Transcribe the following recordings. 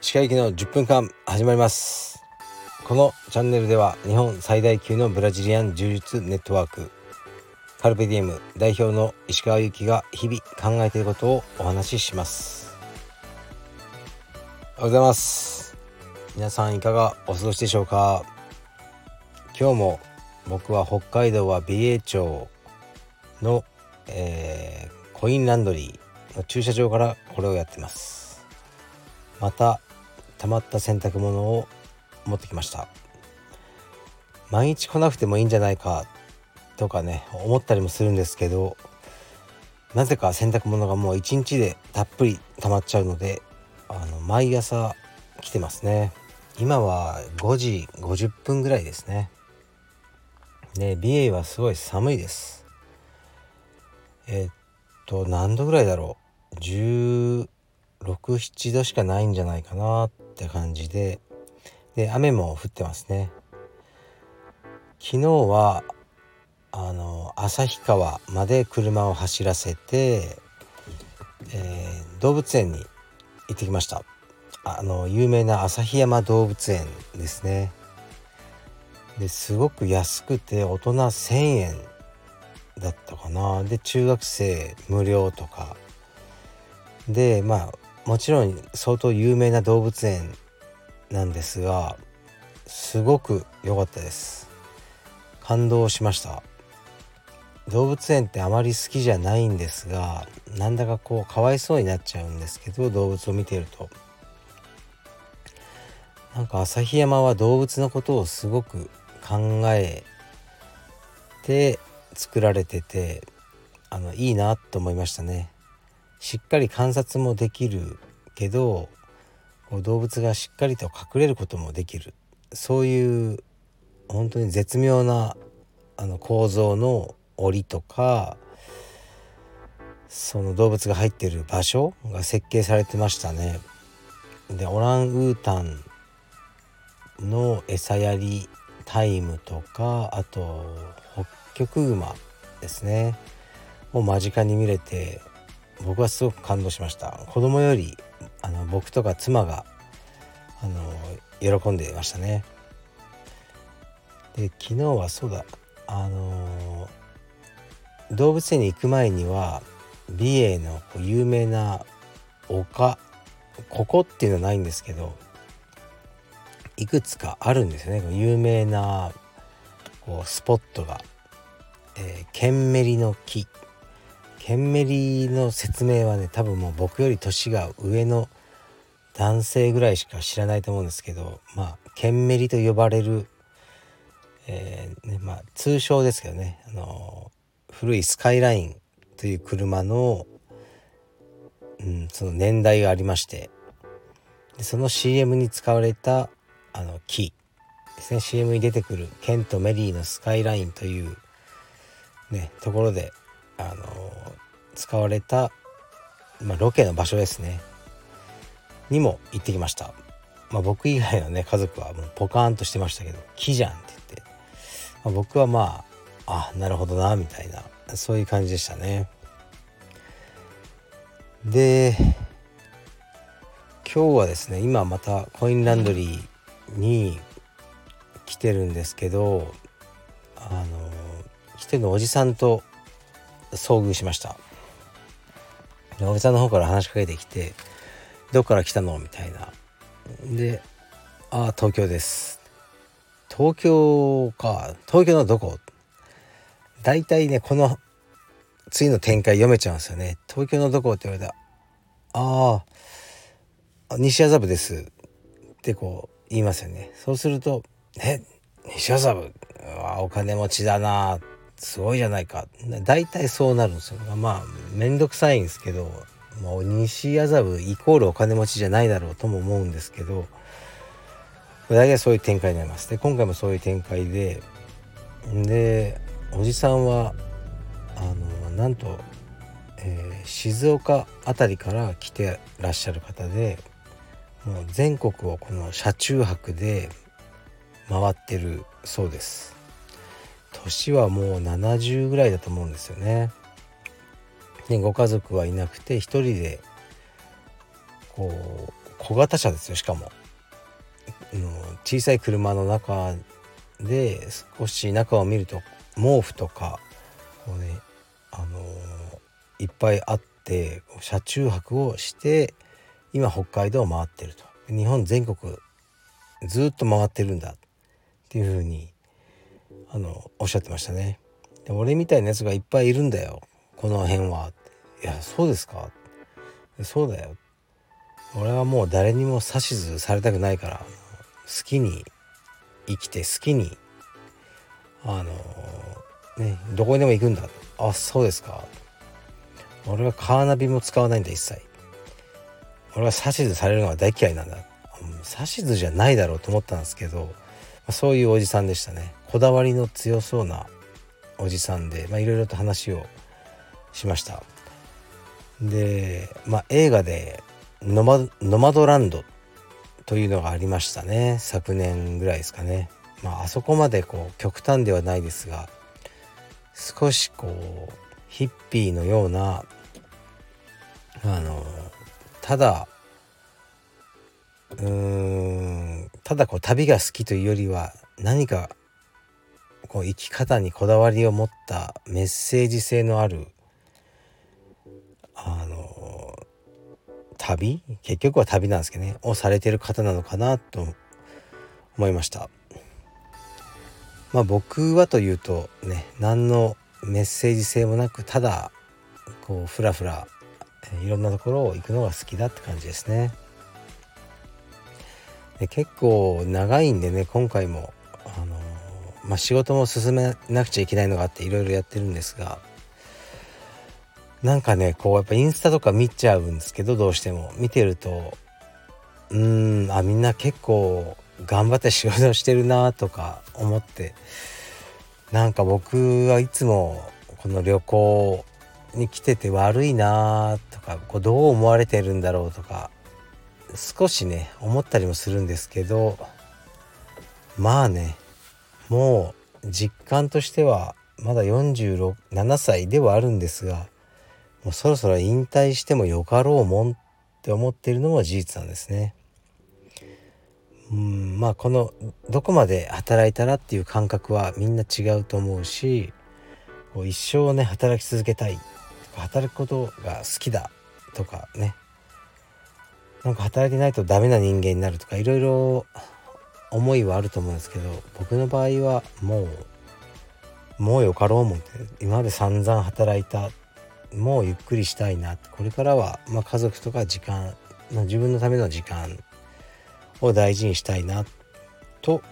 石川行きの10分間始まります。このチャンネルでは日本最大級のブラジリアン柔術ネットワーク。カルペディエム代表の石川由紀が日々考えていることをお話しします。おはようございます。皆さんいかがお過ごしでしょうか？今日も僕は北海道は美瑛町。の、えー、コインランドリーの駐車場からこれをやってます。また溜まった洗濯物を持ってきました。毎日来なくてもいいんじゃないかとかね思ったりもするんですけどなぜか洗濯物がもう一日でたっぷり溜まっちゃうのであの毎朝来てますね。今は5時50分ぐらいですね。ね美瑛はすごい寒いです。え、っと何度ぐらいだろう。16、7度しかないんじゃないかなって感じで。で雨も降ってますね。昨日はあの旭川まで車を走らせて、えー、動物園に行ってきました。あの有名な旭山動物園ですね。ですごく安くて大人1,000円だったかな。で中学生無料とか。でまあもちろん相当有名な動物園なんですがすごく良かったです。感動しました。動物園ってあまり好きじゃないんですがなんだかこうかわいそうになっちゃうんですけど動物を見ていると。なんか旭山は動物のことをすごく考えて作られててあのいいなと思いましたねしっかり観察もできるけど動物がしっかりと隠れることもできるそういう本当に絶妙なあの構造の檻とかその動物が入ってる場所が設計されてましたね。でオランウータンの餌やりタイムとかあとホッキョクグマですね。を間近に見れて僕はすごく感動しました。子供よりあの僕とか妻があの喜んでいましたね。で昨日はそうだ。あの動物園に行く前には美瑛の有名な丘ここっていうのはないんですけどいくつかあるんですよね。有名なこうスポットが、えー、ケンメリの木。ケンメリの説明はね多分もう僕より年が上の男性ぐらいしか知らないと思うんですけどまあケンメリと呼ばれる、えー、ねまあ、通称ですけどね、あの古いスカイラインという車の,、うん、その年代がありまして。でその CM に使われたあの木。ですね。CM に出てくるケント・メリーのスカイラインという、ね、ところで、あの使われた、まあ、ロケの場所ですねにも行ってきました。まあ、僕以外のね家族はもうポカーンとしてましたけど「木じゃん」って言って、まあ、僕はまああなるほどなみたいなそういう感じでしたね。で今日はですね今またコインランドリーに来てるんですけどあの一人のおじさんと遭遇しました。おじさんの方から話しかけてきて「どっから来たの?」みたいな。で「ああ東京です」東京か。東京のどこ？大体ねこの次の展開読めちゃうんですよね。東京のどこ？って言われたああ西麻布です。ってこう言いますよね。そうすると「え？西麻布？お金持ちだなすごいじゃないか」大体そうなるんですよ。まあ面倒くさいんですけどもう西麻布イコールお金持ちじゃないだろうとも思うんですけど大体そういう展開になります。で今回もそういう展開ででおじさんはあのなんと、えー、静岡辺りから来てらっしゃる方でもう全国をこの車中泊で回ってるそうです。年はもう70ぐらいだと思うんですよね。ね、ご家族はいなくて一人でこう小型車ですよしかも。小さい車の中で少し中を見ると毛布とかこうねあのー、いっぱいあって車中泊をして今北海道を回ってると。日本全国ずっと回ってるんだっていうふうにあのおっしゃってましたね。で俺みたいなやつがいっぱいいるんだよ。この辺は。いやそうですか。そうだよ。俺はもう誰にも指図されたくないから。好きに生きて好きにあのねどこにでも行くんだ。あそうですか。俺はカーナビも使わないんだ一切。俺は指図されるのが大嫌いなんだ。指図じゃないだろうと思ったんですけどそういうおじさんでしたね。こだわりの強そうなおじさんでいろいろと話をしましたでまあ映画でノマ「ノマドランド」というのがありましたね昨年ぐらいですかね。まあ、あそこまでこう極端ではないですが少しこうヒッピーのようなあのただうーんただこう旅が好きというよりは何かこう生き方にこだわりを持ったメッセージ性のあるあの旅？結局は旅なんですけどね。をされてる方なのかなと思いました。まあ僕はというとね何のメッセージ性もなくただこうふらふらいろんなところを行くのが好きだって感じですね。で結構長いんでね今回もまあ仕事も進めなくちゃいけないのがあっていろいろやってるんですがなんかねこうやっぱインスタとか見ちゃうんですけどどうしても。見てるとうんあみんな結構頑張って仕事してるなとか思ってなんか僕はいつもこの旅行に来てて悪いなとかこうどう思われてるんだろうとか少しね思ったりもするんですけどまあねもう実感としてはまだ47歳ではあるんですがもうそろそろ引退してもよかろうもんって思ってるのも事実なんですね。うんまあこのどこまで働いたらっていう感覚はみんな違うと思うしこう一生ね働き続けたいとか働くことが好きだとかねなんか働いてないとダメな人間になるとかいろいろ思いはあると思うんですけど僕の場合はもうもうよかろうもんって今まで散々働いたもうゆっくりしたいなこれからは、まあ、家族とか時間、まあ、自分のための時間を大事にしたいなと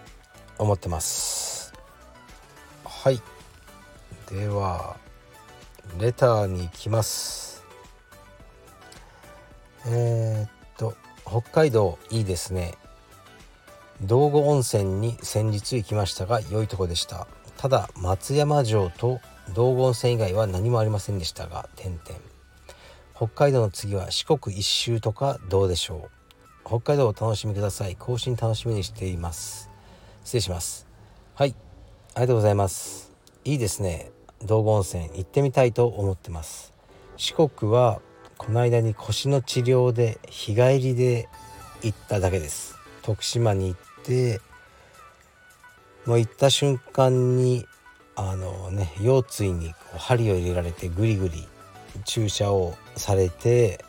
思ってます。はい。ではレターに行きます。えー、っと北海道いいですね。道後温泉に先日行きましたが良いとこでした。ただ松山城と道後温泉以外は何もありませんでしたが点々。北海道の次は四国一周とかどうでしょう。北海道を楽しみください。更新楽しみにしています。失礼します。はい。ありがとうございます。いいですね。道後温泉行ってみたいと思ってます。四国はこの間に腰の治療で日帰りで行っただけです。徳島に行ってもう行った瞬間にあのね腰椎にこう針を入れられてグリグリ注射をされて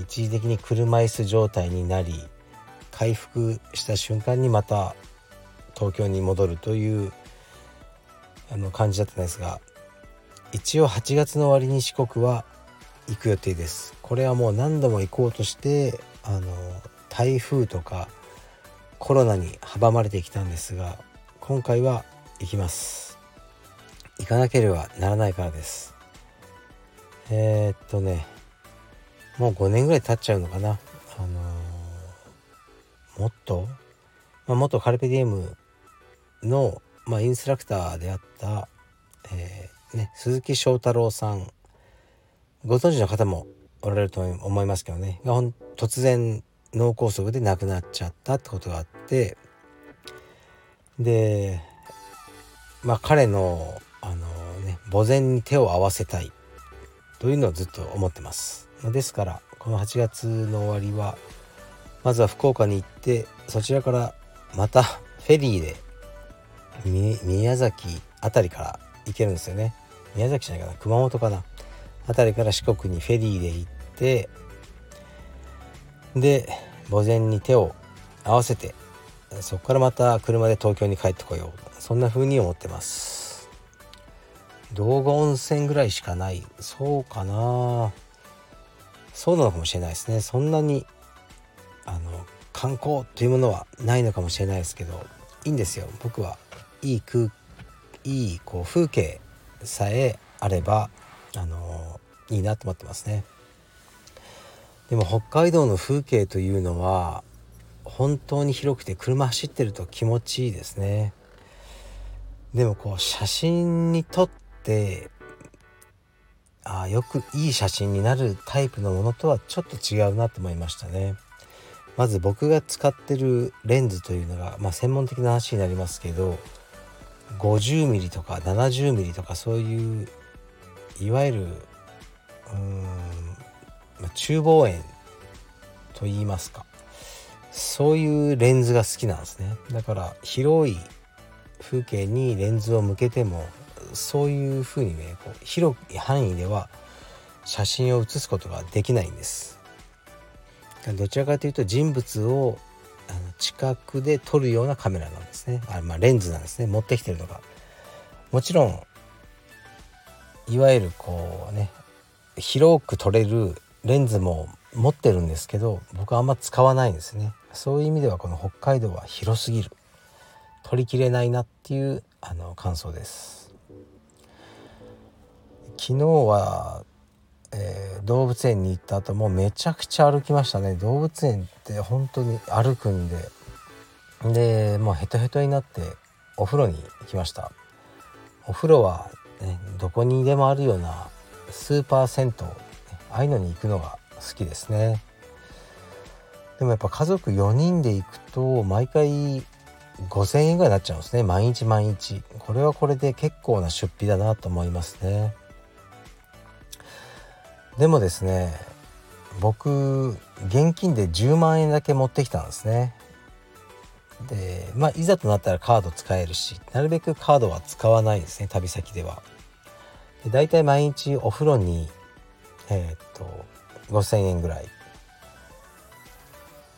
一時的に車椅子状態になり回復した瞬間にまた東京に戻るというあの感じだったんですが一応8月の終わりに四国は行く予定です。これはもう何度も行こうとしてあの台風とかコロナに阻まれてきたんですが今回は行きます。行かなければならないからです。えー、っとねもう5年ぐらい経っちゃうのかな。あのー、もっと、まあ、元カルペディエムの、まあ、インストラクターであった、えー、ね、鈴木翔太郎さん。ご存知の方もおられると思いますけどね。が突然脳梗塞で亡くなっちゃったってことがあってでまあ彼のあのね墓前に手を合わせたいというのをずっと思ってます。ですからこの8月の終わりはまずは福岡に行ってそちらからまたフェリーで宮崎辺りから行けるんですよね。宮崎じゃないかな熊本かな。辺りから四国にフェリーで行ってで墓前に手を合わせてそこからまた車で東京に帰ってこよう。そんな風に思ってます。道後温泉ぐらいしかない。そうかな。そうなのかもしれないですね。そんなにあの観光というものはないのかもしれないですけどいいんですよ。僕はいい空いいこう風景さえあればあのいいなと思ってますね。でも北海道の風景というのは本当に広くて車走ってると気持ちいいですね。でもこう写真に撮ってあよくいい写真になるタイプのものとはちょっと違うなと思いましたね。まず僕が使ってるレンズというのが、まあ、専門的な話になりますけど 50mm とか 70mm とかそういういわゆるうん、まあ、中望遠と言いますか。そういうレンズが好きなんですね。だから広い風景にレンズを向けてもそういうふうにねこう広い範囲では写真を写すことができないんです。どちらかというと人物をあの近くで撮るようなカメラなんですね。あまあレンズなんですね。持ってきてるのが。もちろんいわゆるこうね広く撮れるレンズも持ってるんですけど僕はあんま使わないんですね。そういう意味ではこの北海道は広すぎる。取りきれないなっていうあの感想です。昨日は、えー、動物園に行った後もうめちゃくちゃ歩きましたね。動物園って本当に歩くんで。でもうヘトヘトになってお風呂に行きました。お風呂は、ね、どこにでもあるようなスーパー銭湯ああいうのに行くのが好きですね。でもやっぱ家族4人で行くと毎回5,000円ぐらいになっちゃうんですね。毎日毎日。これはこれで結構な出費だなと思いますね。でもですね僕現金で10万円だけ持ってきたんですね。でまあいざとなったらカード使えるしなるべくカードは使わないですね。旅先では。で大体毎日お風呂にえー、っと5,000円ぐらい。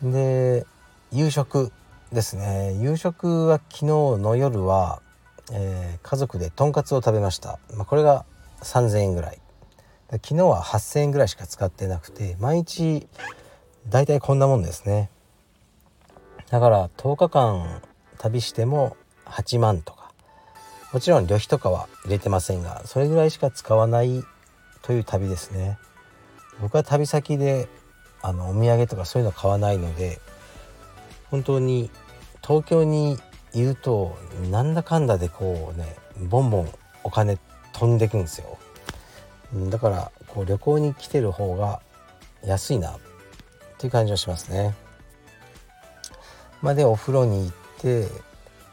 で夕食ですね。夕食は昨日の夜は、えー、家族でとんかつを食べました、まあ、これが3,000円ぐらい。昨日は8,000円ぐらいしか使ってなくて毎日だいたいこんなもんですね。だから10日間旅しても8万とか。もちろん旅費とかは入れてませんがそれぐらいしか使わないという旅ですね。僕は旅先であのお土産とかそういうの買わないので本当に東京にいるとなんだかんだでこうねボンボンお金飛んでくんですよ。だからこう旅行に来てる方が安いなっていう感じはしますね。まあでお風呂に行って、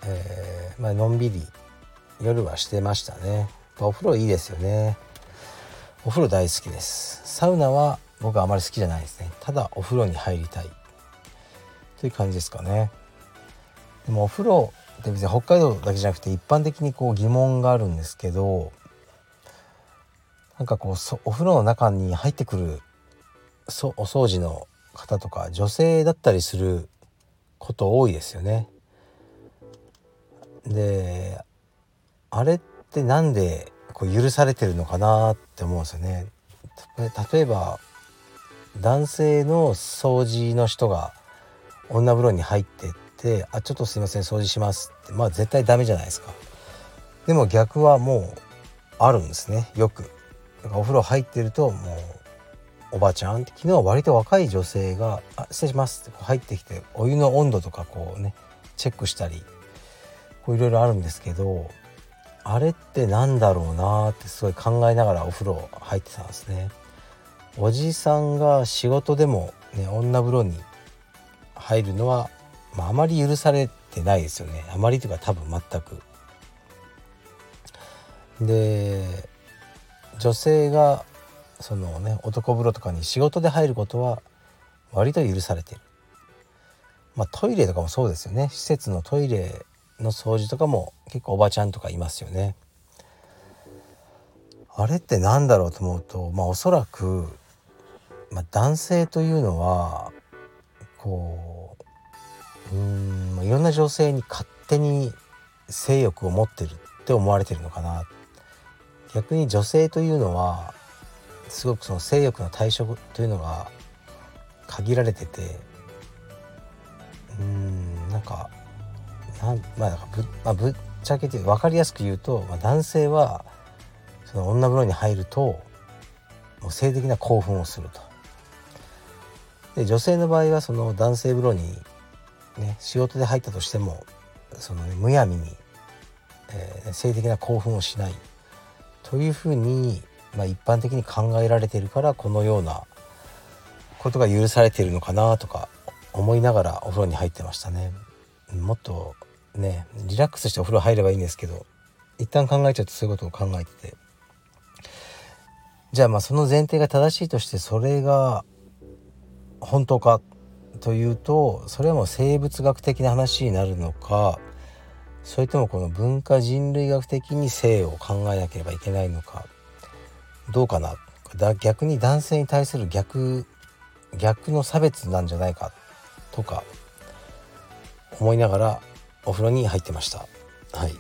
えー、まあのんびり夜はしてましたね。お風呂いいですよね。お風呂大好きです。サウナは僕はあまり好きじゃないですね。ただお風呂に入りたい。という感じですかね。でもお風呂って別に北海道だけじゃなくて一般的にこう疑問があるんですけどなんかこうお風呂の中に入ってくるそお掃除の方とか女性だったりすること多いですよね。であれってなんでこう許されてるのかなって思うんですよね。例えば男性の掃除の人が女風呂に入ってって「あちょっとすいません掃除します」ってまあ絶対ダメじゃないですか。でも逆はもうあるんですねよく。お風呂入ってるともうおばちゃんって昨日は割と若い女性が「あ失礼します」って入ってきてお湯の温度とかこうねチェックしたりいろいろあるんですけどあれってなんだろうなってすごい考えながらお風呂入ってたんですね。おじさんが仕事でも、ね、女風呂に入るのは、まあ、あまり許されてないですよねあまりというか多分全く。で女性がそのね男風呂とかに仕事で入ることは割と許されてるまあトイレとかもそうですよね施設のトイレの掃除とかも結構おばちゃんとかいますよね。あれって何だろうと思うとまあおそらく、まあ、男性というのはこううんいろんな女性に勝手に性欲を持ってるって思われてるのかな。逆に女性というのはすごくその性欲の対象というのが限られててうんなんかなんまあぶ,、まあ、ぶっちゃけて分かりやすく言うと、まあ、男性はその女風呂に入るともう性的な興奮をすると。で女性の場合はその男性風呂に、ね、仕事で入ったとしてもその、ね、むやみに、えー、性的な興奮をしないというふうに、まあ、一般的に考えられているからこのようなことが許されているのかなとか思いながらお風呂に入ってましたね。もっとねリラックスしてお風呂入ればいいんですけど一旦考えちゃうとそういうことを考えてて。じゃあまあその前提が正しいとしてそれが本当かというとそれはもう生物学的な話になるのかそれともこの文化人類学的に性を考えなければいけないのかどうかな。だ逆に男性に対する逆逆の差別なんじゃないかとか思いながらお風呂に入ってました。はい。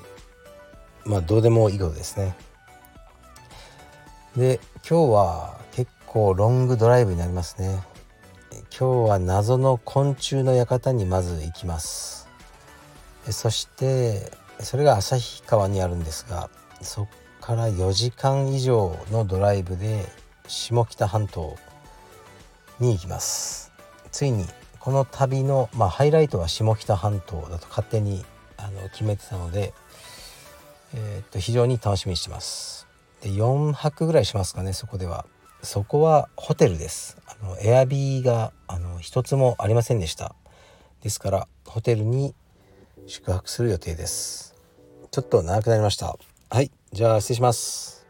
まあどうでもいいことですね。で今日は結構ロングドライブになりますね。今日は謎の昆虫の館にまず行きます。そしてそれが旭川にあるんですがそっから4時間以上のドライブで下北半島に行きます。ついにこの旅の、まあ、ハイライトは下北半島だと勝手にあの決めてたので、えー、っと非常に楽しみにしてます。で4泊ぐらいしますかねそこでは。そこはホテルです。あのエアビーがあの一つもありませんでした。ですからホテルに宿泊する予定です。ちょっと長くなりました。はいじゃあ失礼します。